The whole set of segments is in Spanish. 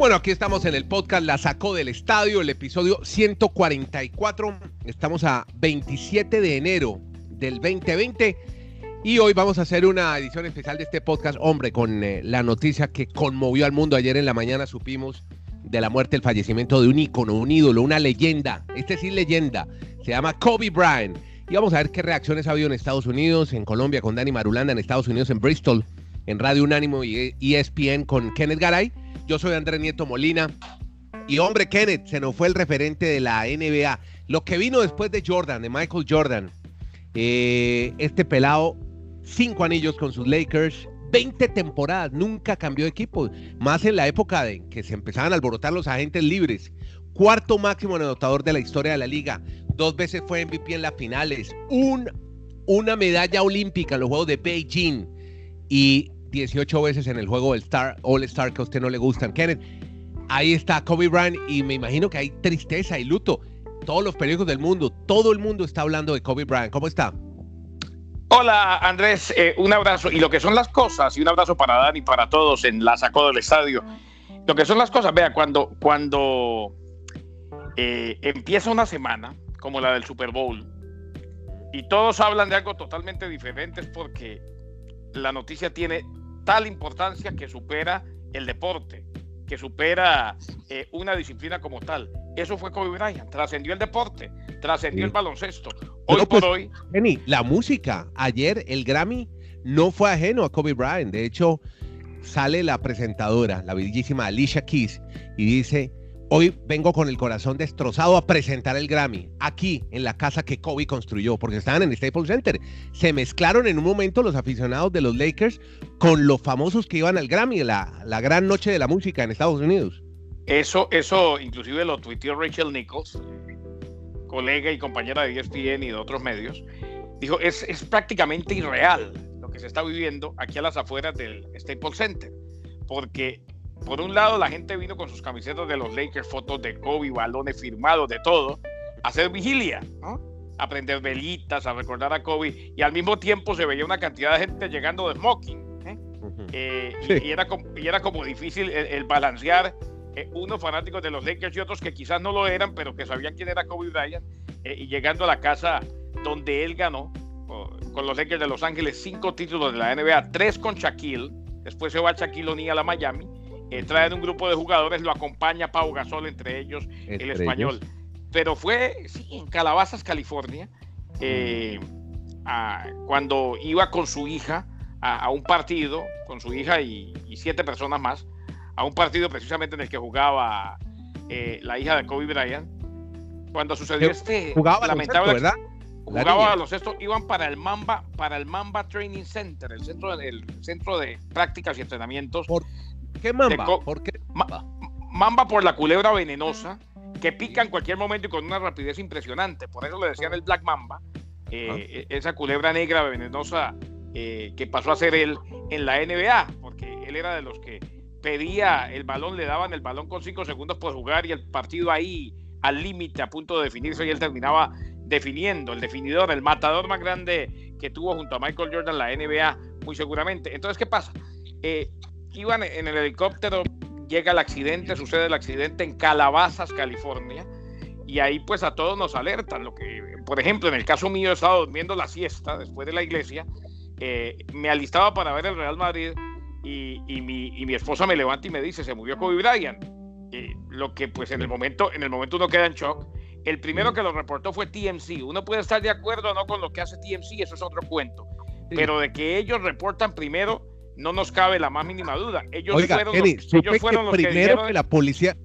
Bueno, aquí estamos en el podcast La Sacó del Estadio, el episodio 144. Estamos a 27 de enero del 2020 y hoy vamos a hacer una edición especial de este podcast, hombre, con eh, la noticia que conmovió al mundo. Ayer en la mañana supimos de la muerte, el fallecimiento de un ícono, un ídolo, una leyenda. Este sí leyenda. Se llama Kobe Bryant. Y vamos a ver qué reacciones ha habido en Estados Unidos, en Colombia con Dani Marulanda, en Estados Unidos, en Bristol, en Radio Unánimo y ESPN con Kenneth Garay yo soy Andrés Nieto Molina. Y hombre, Kenneth, se nos fue el referente de la NBA. Lo que vino después de Jordan, de Michael Jordan. Eh, este pelado, cinco anillos con sus Lakers, 20 temporadas, nunca cambió de equipo. Más en la época de que se empezaban a alborotar los agentes libres. Cuarto máximo anotador de la historia de la liga. Dos veces fue MVP en las finales. Un, una medalla olímpica en los Juegos de Beijing. Y 18 veces en el juego del Star, All Star que a usted no le gustan. Kenneth, ahí está Kobe Bryant y me imagino que hay tristeza y luto. Todos los periódicos del mundo, todo el mundo está hablando de Kobe Bryant. ¿Cómo está? Hola Andrés, eh, un abrazo. Y lo que son las cosas, y un abrazo para Dani y para todos en la sacó del estadio. Lo que son las cosas, vea, cuando, cuando eh, empieza una semana como la del Super Bowl y todos hablan de algo totalmente diferente es porque la noticia tiene tal importancia que supera el deporte, que supera eh, una disciplina como tal. Eso fue Kobe Bryant, trascendió el deporte, trascendió el baloncesto. Hoy por pues, hoy. la música, ayer el Grammy no fue ajeno a Kobe Bryant. De hecho, sale la presentadora, la bellísima Alicia Keys, y dice: Hoy vengo con el corazón destrozado a presentar el Grammy, aquí en la casa que Kobe construyó, porque estaban en el Staples Center. Se mezclaron en un momento los aficionados de los Lakers con los famosos que iban al Grammy, la, la gran noche de la música en Estados Unidos. Eso, eso inclusive lo tuiteó Rachel Nichols, colega y compañera de ESPN y de otros medios. Dijo, es, es prácticamente irreal lo que se está viviendo aquí a las afueras del Staples Center, porque por un lado, la gente vino con sus camisetas de los Lakers, fotos de Kobe, balones firmados, de todo, a hacer vigilia, a prender velitas, a recordar a Kobe, y al mismo tiempo se veía una cantidad de gente llegando de smoking. ¿eh? Eh, y, era como, y, era como, difícil el, balancear eh, unos fanáticos de los Lakers y otros que quizás no lo eran, pero que sabían quién era Kobe Bryant, y llegando a la casa donde él ganó con los Lakers de Los Ángeles cinco títulos de la NBA, tres con Shaquille, después se va Shaquille O'Neal a Miami, eh, traen un grupo de jugadores, lo acompaña Pau Gasol, entre ellos el español. Pero fue en Calabazas, California, eh, cuando iba con su hija a, un partido, con su hija y, siete personas más, a un partido precisamente en el que jugaba eh, la hija de Kobe Bryant. Cuando sucedió este jugaba lamentable, ¿verdad? Jugaba a los estos, iban para el Mamba, para el Mamba Training Center, el centro, el centro de prácticas y entrenamientos qué mamba? ¿Por qué mamba? por la culebra venenosa que pica en cualquier momento y con una rapidez impresionante. Por eso le decían el Black Mamba, eh, e-, esa culebra negra venenosa eh, que pasó a ser él en la NBA, porque él era de los que pedía el balón, le daban el balón con cinco segundos por jugar y el partido ahí al límite, a punto de definirse, y él terminaba definiendo, el definidor, el matador más grande que tuvo junto a Michael Jordan la NBA, muy seguramente. Entonces, ¿qué pasa? Eh, iban en el helicóptero, llega el accidente, sucede el accidente en Calabazas, California, y ahí pues a todos nos alertan. Lo que, por ejemplo, en el caso mío, he estado durmiendo la siesta después de la iglesia, eh, me alistaba para ver el Real Madrid y, mi, esposa me levanta y me dice, se murió Kobe Bryant. lo que pues en el momento, en el momento uno queda en shock. El primero que lo reportó fue TMC. Uno puede estar de acuerdo o no con lo que hace TMC, eso es otro cuento. Pero de que ellos reportan primero, no nos cabe la más mínima duda. Ellos fueron, los, ellos fueron los primero que, la policía,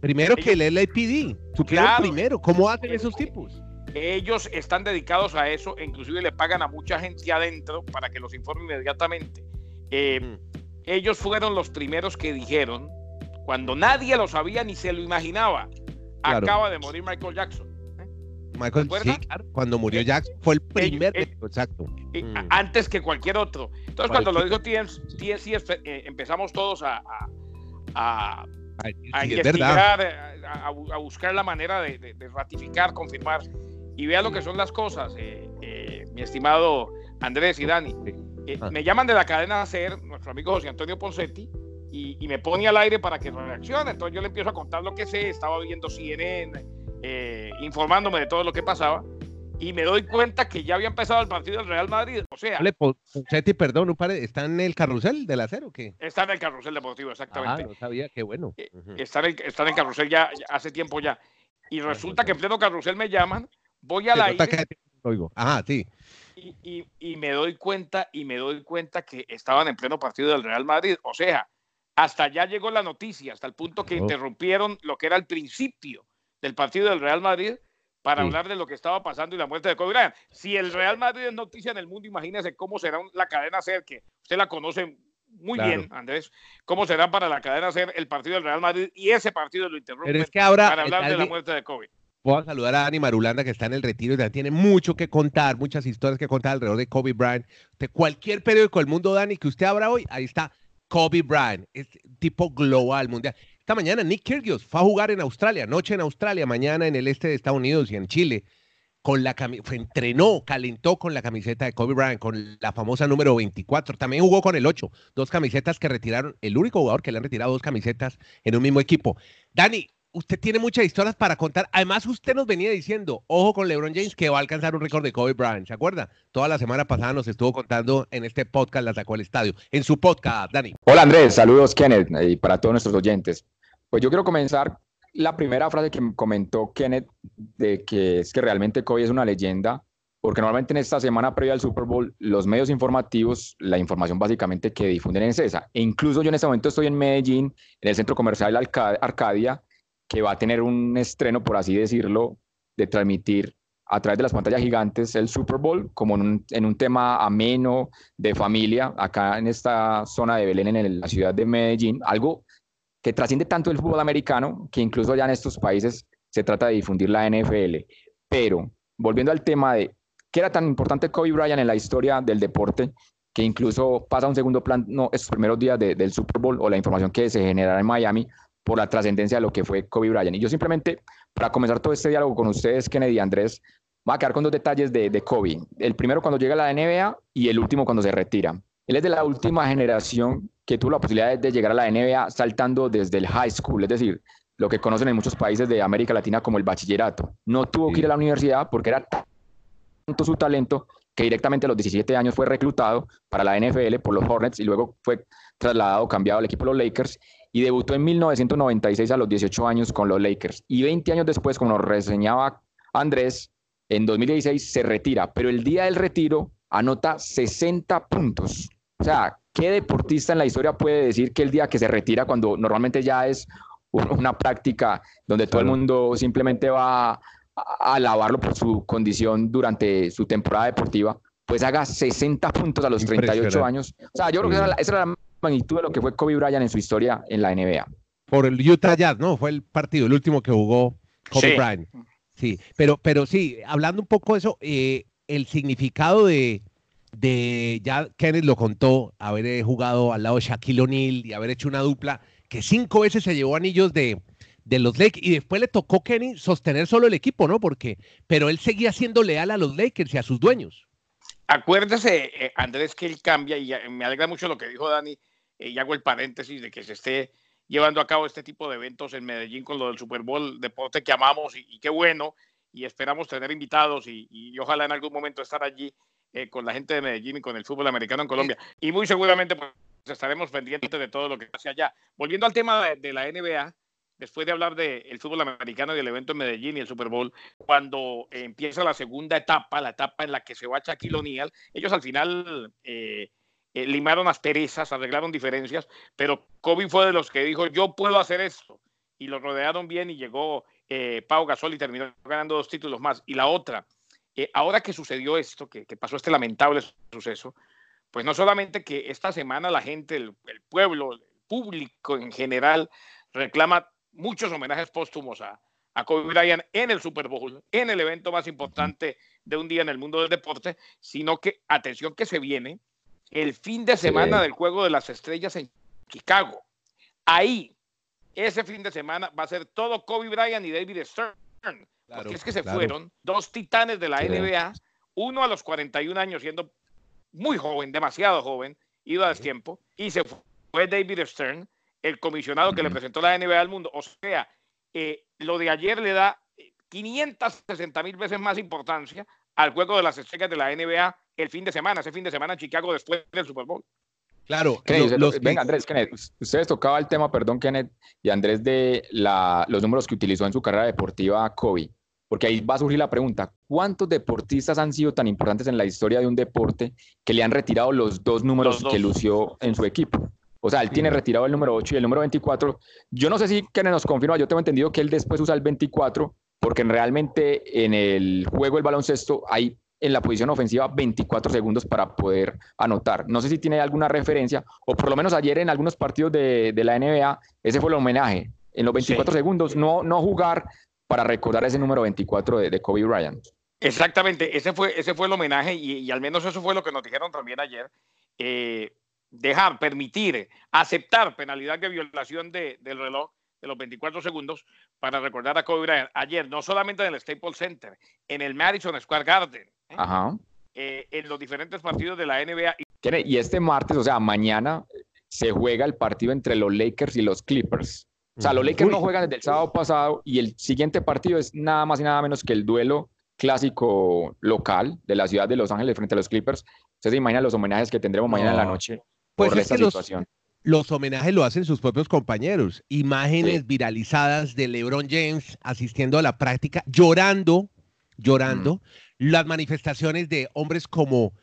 primero que el LAPD, supieron primero. ¿Cómo hacen esos tipos? Ellos están dedicados a eso, inclusive le pagan a mucha gente adentro para que los informe inmediatamente. Eh, mm. Ellos fueron los primeros que dijeron, cuando nadie lo sabía ni se lo imaginaba, acaba de morir Michael Jackson. Michael, cuando murió eh, Jackson fue el eh, primer, exacto. Mm. Antes que cualquier otro. Entonces, cuando lo dijo TNC, eh, empezamos todos a, a, a, investigar, a, buscar la manera de, ratificar, confirmar. Y vea lo que son las cosas, mi estimado Andrés y Dani. Ah. Me llaman de la cadena SER, nuestro amigo José Antonio Poncetti, y, me pone al aire para que reaccione. Entonces yo le empiezo a contar lo que sé, estaba viendo CNN, eh, informándome de todo lo que pasaba y me doy cuenta que ya había empezado el partido del Real Madrid. O sea, Seti, perdón, un ¿está en el carrusel del acero o qué? Está en el carrusel deportivo, exactamente. Ah, no sabía, qué bueno. Eh, está, en el, está en el carrusel ya, hace tiempo ya. Y resulta que en pleno carrusel me llaman, voy a la oigo. Ajá, sí. Y, y, me doy cuenta, y me doy cuenta que estaban en pleno partido del Real Madrid. O sea, hasta allá llegó la noticia, hasta el punto que interrumpieron lo que era el principio del partido del Real Madrid para hablar de lo que estaba pasando y la muerte de Kobe Bryant. Si el Real Madrid es noticia en el mundo, imagínese cómo será la cadena SER, que usted la conoce muy bien, Andrés, cómo será para la cadena SER el partido del Real Madrid y ese partido lo interrumpe para hablar de la muerte de Kobe. Voy a saludar a Ani Marulanda, que está en el retiro y tiene mucho que contar, muchas historias que contar alrededor de Kobe Bryant. De cualquier periódico del mundo, Dani, que usted abra hoy, ahí está Kobe Bryant, es tipo global, mundial. Esta mañana Nick Kyrgios fue a jugar en Australia, noche en Australia, mañana en el este de Estados Unidos y en Chile. Con la entrenó, calentó con la camiseta de Kobe Bryant, con la famosa número 24. También jugó con el 8, dos camisetas que retiraron, el único jugador que le han retirado dos camisetas en un mismo equipo. Dani, usted tiene muchas historias para contar. Además, usted nos venía diciendo, ojo con LeBron James, que va a alcanzar un récord de Kobe Bryant. ¿Se acuerda? Toda la semana pasada nos estuvo contando en este podcast, la sacó al estadio. En su podcast, Dani. Hola Andrés, saludos Kenneth y para todos nuestros oyentes. Pues yo quiero comenzar la primera frase que comentó Kenneth de que es que realmente Kobe es una leyenda, porque normalmente en esta semana previa al Super Bowl los medios informativos, la información básicamente que difunden es esa. E incluso yo en este momento estoy en Medellín, en el centro comercial Arcadia, que va a tener un estreno, por así decirlo, de transmitir a través de las pantallas gigantes el Super Bowl, como en un, en un, tema ameno de familia, acá en esta zona de Belén, en la ciudad de Medellín, algo que trasciende tanto el fútbol americano que incluso ya en estos países se trata de difundir la NFL. Pero volviendo al tema de qué era tan importante Kobe Bryant en la historia del deporte, que incluso pasa un segundo plan no, estos primeros días del Super Bowl o la información que se generará en Miami por la trascendencia de lo que fue Kobe Bryant. Y yo simplemente, para comenzar todo este diálogo con ustedes, Kennedy y Andrés, voy a quedar con dos detalles de, de Kobe. El primero cuando llega a la NBA y el último cuando se retira. Él es de la última generación que tuvo la posibilidad de llegar a la NBA saltando desde el high school, es decir, lo que conocen en muchos países de América Latina como el bachillerato. No tuvo que ir a la universidad porque era tanto su talento que directamente a los 17 años fue reclutado para la NFL por los Hornets y luego fue trasladado, cambiado al equipo de los Lakers y debutó en 1996 a los 18 años con los Lakers. Y 20 años después, como nos reseñaba Andrés, en 2016 se retira, pero el día del retiro anota 60 puntos. O sea, ¿qué deportista en la historia puede decir que el día que se retira, cuando normalmente ya es una práctica donde todo el mundo simplemente va a alabarlo por su condición durante su temporada deportiva, pues haga 60 puntos a los 38 años? O sea, yo creo que esa era, la, magnitud de lo que fue Kobe Bryant en su historia en la NBA. Por el Utah Jazz, ¿no? Fue el partido, el último que jugó Kobe Bryant. Sí, pero, pero sí, hablando un poco de eso, eh, el significado de, de, ya Kenneth lo contó, haber eh, jugado al lado de Shaquille O'Neal y haber hecho una dupla que cinco veces se llevó anillos de, de los Lakers y después le tocó Kenny sostener solo el equipo, ¿no? Porque, pero él seguía siendo leal a los Lakers y a sus dueños. Acuérdese, eh, Andrés, que él cambia y me alegra mucho lo que dijo Dani, eh, y hago el paréntesis de que se esté llevando a cabo este tipo de eventos en Medellín con lo del Super Bowl, deporte que amamos y, qué bueno, y esperamos tener invitados y, y, ojalá en algún momento estar allí eh, con la gente de Medellín y con el fútbol americano en Colombia. Y muy seguramente pues, estaremos pendientes de todo lo que pase allá. Volviendo al tema de, la NBA, después de hablar del fútbol americano y del evento en Medellín y el Super Bowl, cuando empieza la segunda etapa, la etapa en la que se va Shaquille O'Neal, ellos al final eh, eh, limaron las perezas, arreglaron diferencias, pero Kobe fue de los que dijo, yo puedo hacer esto. Y lo rodearon bien y llegó Pau Gasol y terminó ganando dos títulos más. Y la otra, eh, ahora que sucedió esto, que, pasó este lamentable suceso, pues no solamente que esta semana la gente, el, pueblo, el público en general reclama muchos homenajes póstumos a, a Kobe Bryant en el Super Bowl, en el evento más importante de un día en el mundo del deporte, sino que, atención que se viene, el fin de semana del Juego de las Estrellas en Chicago. Ahí, ese fin de semana va a ser todo Kobe Bryant y David Stern porque es que se fueron dos titanes de la NBA, uno a los 41 años siendo muy joven, demasiado joven, ido a tiempo, y se fue David Stern, el comisionado que le presentó la NBA al mundo. O sea, eh, lo de ayer le da 560 mil veces más importancia al juego de las estrellas de la NBA el fin de semana, ese fin de semana en Chicago después del Super Bowl. Claro, venga Andrés, Kenneth, ustedes tocaba el tema, perdón Kenneth y Andrés, de los números que utilizó en su carrera deportiva Kobe, porque ahí va a surgir la pregunta, ¿cuántos deportistas han sido tan importantes en la historia de un deporte que le han retirado los dos números que lució en su equipo? O sea, él tiene retirado el número 8 y el número 24. Yo no sé si Kenneth nos confirma, yo tengo entendido que él después usa el 24, porque realmente en el juego del baloncesto hay en la posición ofensiva 24 segundos para poder anotar. No sé si tiene alguna referencia, o por lo menos ayer en algunos partidos de, la NBA, ese fue el homenaje. En los 24 segundos, no, no jugar para recordar ese número 24 de, Kobe Bryant. Exactamente, ese fue, ese fue el homenaje y, al menos eso fue lo que nos dijeron también ayer. Eh, dejar, permitir, aceptar penalidad de violación del reloj de los 24 segundos para recordar a Kobe Bryant. Ayer, no solamente en el Staples Center, en el Madison Square Garden, ¿eh? Eh, en los diferentes partidos de la NBA. Y este martes, o sea, mañana, se juega el partido entre los Lakers y los Clippers. O sea, los Lakers no juegan desde el sábado pasado y el siguiente partido es nada más y nada menos que el duelo clásico local de la ciudad de Los Ángeles frente a los Clippers. Ustedes se imaginan los homenajes que tendremos mañana en la noche pues por esta situación los homenajes lo hacen sus propios compañeros. Imágenes viralizadas de LeBron James asistiendo a la práctica, llorando, llorando. Las manifestaciones de hombres como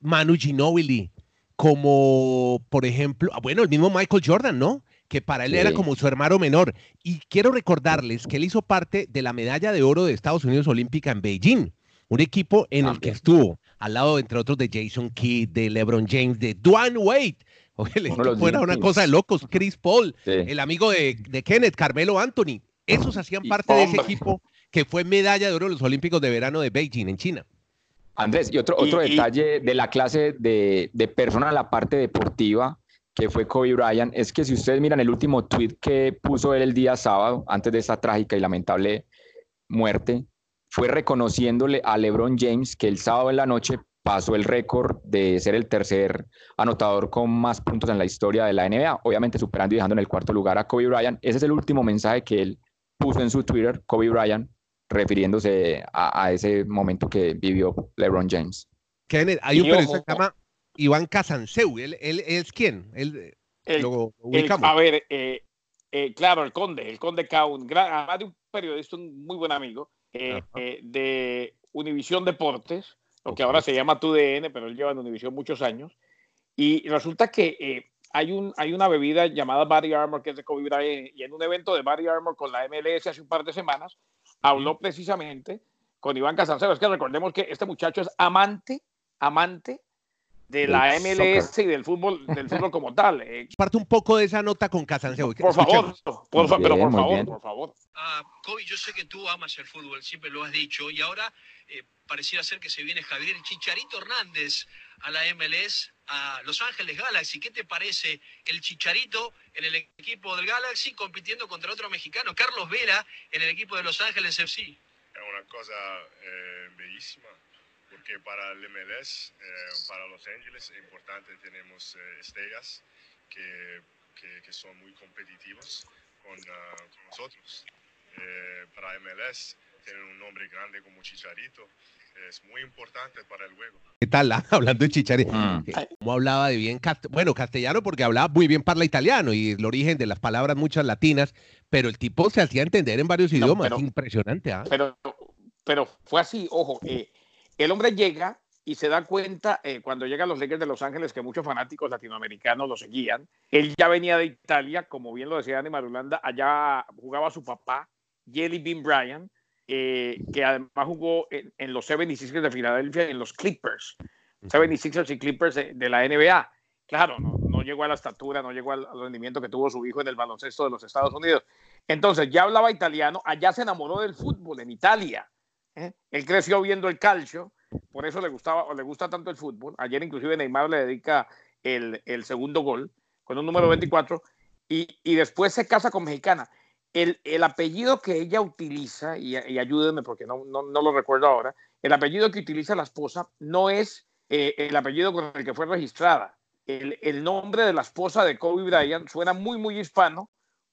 Manu Ginobili, como, por ejemplo, ah, bueno, el mismo Michael Jordan, ¿no? Que para él era como su hermano menor. Y quiero recordarles que él hizo parte de la medalla de oro de Estados Unidos Olímpica en Beijing, un equipo en el que estuvo al lado, entre otros, de Jason Kidd, de LeBron James, de Dwayne Wade Oye, el equipo era una cosa de locos. Chris Paul, el amigo de, Kenneth, Carmelo Anthony. Esos hacían parte de ese equipo que fue medalla de oro en los Olímpicos de Verano de Beijing, en China. Andrés, y otro, otro detalle de la clase de, de persona la parte deportiva que fue Kobe Bryant, es que si ustedes miran el último tweet que puso él el día sábado, antes de esa trágica y lamentable muerte, fue reconociéndole a LeBron James que el sábado en la noche pasó el récord de ser el tercer anotador con más puntos en la historia de la NBA, obviamente superando y dejando en el cuarto lugar a Kobe Bryant. Ese es el último mensaje que él puso en su Twitter, Kobe Bryant, refiriéndose a, ese momento que vivió LeBron James. Kenneth, hay un periodista que se llama Iván Casanseu, ¿él, es quién? Él, a ver, eh, eh, claro, el conde, el conde Kaun, además de un periodista, un muy buen amigo eh, de Univisión Deportes, lo que ahora se llama TUDN, pero él lleva en Univision muchos años. Y resulta que eh, hay, un, hay una bebida llamada Body Armor que es de Kobe Bryant y en un evento de Body Armor con la MLS hace un par de semanas habló precisamente con Iván Casansero. Es que recordemos que este muchacho es amante, amante de la MLS y del fútbol, del fútbol como tal. Eh. Parte un poco de esa nota con Casanseo. Por favor, por, pero por favor, por favor. Ah, Kobe, yo sé que tú amas el fútbol, siempre lo has dicho, y ahora eh, pareciera ser que se viene Javier Chicharito Hernández a la MLS, a Los Ángeles Galaxy. ¿Qué te parece el Chicharito en el equipo del Galaxy compitiendo contra otro mexicano, Carlos Vela, en el equipo de Los Ángeles FC? Es una cosa eh, bellísima porque para el MLS, eh, para Los Ángeles, es importante, tenemos eh, estrellas que, que, son muy competitivos con, ah, con nosotros. Eh, para MLS, tener un nombre grande como Chicharito es muy importante para el juego. ¿Qué tal? Ah, hablando de Chicharito, mm. ¿cómo hablaba de bien, bueno, castellano porque hablaba muy bien parla italiano y el origen de las palabras muchas latinas, pero el tipo se hacía entender en varios idiomas, impresionante. ¿ah? Pero, pero fue así, ojo, eh, el hombre llega y se da cuenta eh, cuando llegan los Lakers de Los Ángeles que muchos fanáticos latinoamericanos lo seguían. Él ya venía de Italia, como bien lo decía Dani Marulanda, allá jugaba su papá, Jelly Bean Bryan, eh, que además jugó en, los 76ers de Filadelfia, en los Clippers, 76ers y Clippers de, la NBA. Claro, no, llegó a la estatura, no llegó al, rendimiento que tuvo su hijo en el baloncesto de los Estados Unidos. Entonces ya hablaba italiano, allá se enamoró del fútbol en Italia ¿eh? Él creció viendo el calcio, por eso le gustaba o le gusta tanto el fútbol. Ayer inclusive Neymar le dedica el, el segundo gol con un número 24 y, y, después se casa con mexicana. El, el apellido que ella utiliza, y, y ayúdenme porque no, no, no, lo recuerdo ahora, el apellido que utiliza la esposa no es eh, el apellido con el que fue registrada. el, el nombre de la esposa de Kobe Bryant suena muy, muy hispano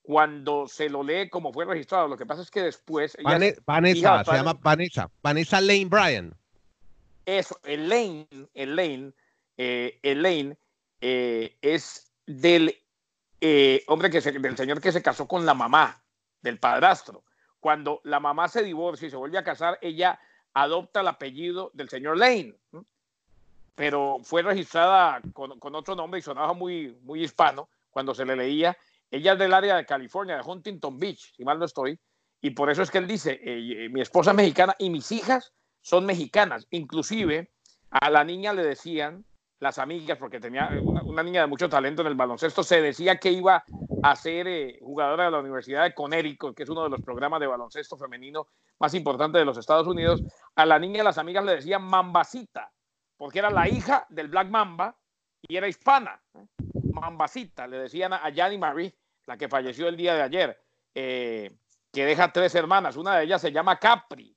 cuando se lo lee como fue registrado. Lo que pasa es que después. ella Vanessa, hija de se llama Vanessa. Vanessa Lane Bryan. Eso, Elaine, Elaine, eh, Elaine eh, es del eh, hombre que se, del señor que se casó con la mamá, del padrastro. Cuando la mamá se divorcia y se vuelve a casar, ella adopta el apellido del señor Lane. Pero fue registrada con, con otro nombre y sonaba muy, muy hispano cuando se le leía. Ella es del área de California, de Huntington Beach, si mal no estoy. Y por eso es que él dice, eh, mi esposa es mexicana y mis hijas son mexicanas. Inclusive a la niña le decían, las amigas, porque tenía una, una niña de mucho talento en el baloncesto, se decía que iba a ser eh, jugadora de la Universidad de Connecticut, que es uno de los programas de baloncesto femenino más importantes de los Estados Unidos. A la niña las amigas le decían Mambacita, porque era la hija del Black Mamba y era hispana. Mambacita, le decían a, Yanni Marie, la que falleció el día de ayer, eh, que deja tres hermanas. Una de ellas se llama Capri.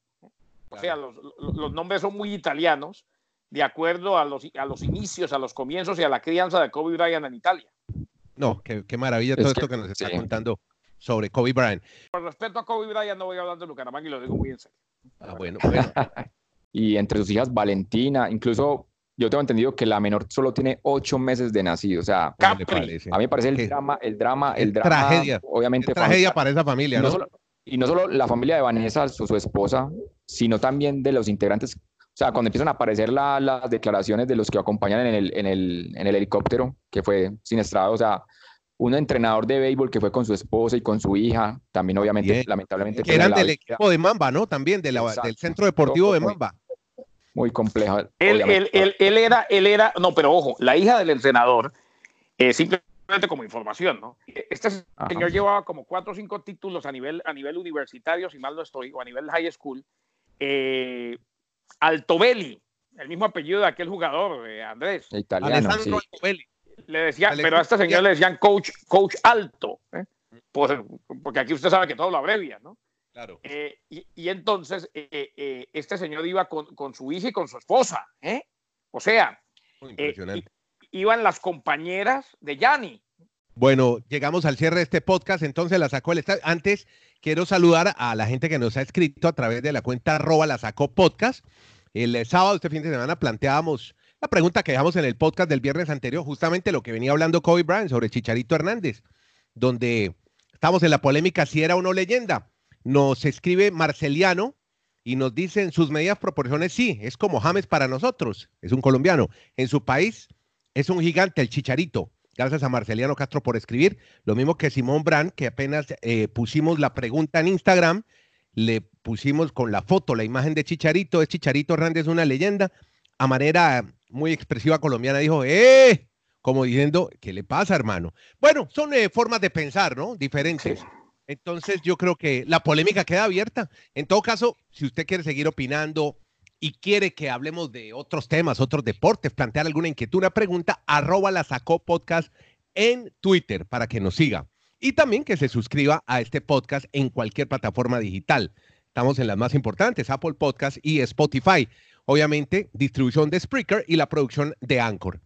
O sea, los, los- nombres son muy italianos, de acuerdo a los, a los inicios, a los comienzos y a la crianza de Kobe Bryant en Italia. No, qué, qué maravilla Es todo que- esto que nos está sí. contando sobre Kobe Bryant. Por respeto a Kobe Bryant, no voy a hablar de Bucaramanga y lo digo muy en serio. Ah, bueno, bueno. Y entre sus hijas, Valentina, incluso yo tengo entendido que la menor solo tiene ocho meses de nacido. O sea, a mí me parece el Qué- drama, el drama, el drama. tragedia, Obviamente, tragedia familiar. para esa familia, Y no, ¿no? solo, y no solo la familia de Vanessa, su, su esposa, sino también de los integrantes. O sea, cuando empiezan a aparecer la- las declaraciones de los que acompañan en el, en el, en el helicóptero, que fue siniestrado, o sea, un entrenador de béisbol que fue con su esposa y con su hija, también obviamente, Bien. lamentablemente, Que pues, eran la del vida equipo de Mamba, ¿no? También de la- Exacto. del Centro Deportivo de Mamba. Muy compleja. Él, él, él, él era, él era, no, pero ojo, la hija del entrenador, eh, simplemente como información, ¿no? Este Ajá. señor llevaba como cuatro o cinco títulos a nivel, a nivel universitario, si mal no estoy, o a nivel high school. Eh, Altobelli, el mismo apellido de aquel jugador, eh, Andrés. Italiano, Alessandro sí. Altobelli. Le decía, pero a este señor le decían coach, coach alto, ¿eh? Por- porque aquí usted sabe que todo lo abrevia, ¿no? Claro. Eh, y, y entonces eh, eh, este señor iba con, con su hija y con su esposa, ¿eh? O sea, impresionante. iban las compañeras de Yanni. Bueno, llegamos al cierre de este podcast, entonces la sacó el estadio. Antes quiero saludar a la gente que nos ha escrito a través de la cuenta arroba la sacó podcast. El sábado, este fin de semana, planteábamos la pregunta que dejamos en el podcast del viernes anterior, justamente lo que venía hablando Kobe Bryant sobre Chicharito Hernández, donde estamos en la polémica si era o no leyenda. Nos escribe Marceliano y nos dice en sus medidas proporciones, sí, es como James para nosotros, es un colombiano. En su país es un gigante, el Chicharito. Gracias a Marceliano Castro por escribir. Lo mismo que Simón Brand, que apenas eh, pusimos la pregunta en Instagram, le pusimos con la foto, la imagen de Chicharito. Es Chicharito Hernández, una leyenda. A manera muy expresiva colombiana dijo, ¡eh! Como diciendo, ¿qué le pasa, hermano? Bueno, son eh, formas de pensar, ¿no? Diferentes. Entonces yo creo que la polémica queda abierta. En todo caso, si usted quiere seguir opinando y quiere que hablemos de otros temas, otros deportes, plantear alguna inquietud, una pregunta, arroba la sacó podcast en Twitter para que nos siga. Y también que se suscriba a este podcast en cualquier plataforma digital. Estamos en las más importantes, Apple Podcast y Spotify. Obviamente, distribución de Spreaker y la producción de Anchor.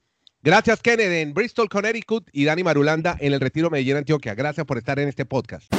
Gracias, Kenneth, en Bristol, Connecticut, y Dani Marulanda en el Retiro Medellín, Antioquia. Gracias por estar en este podcast.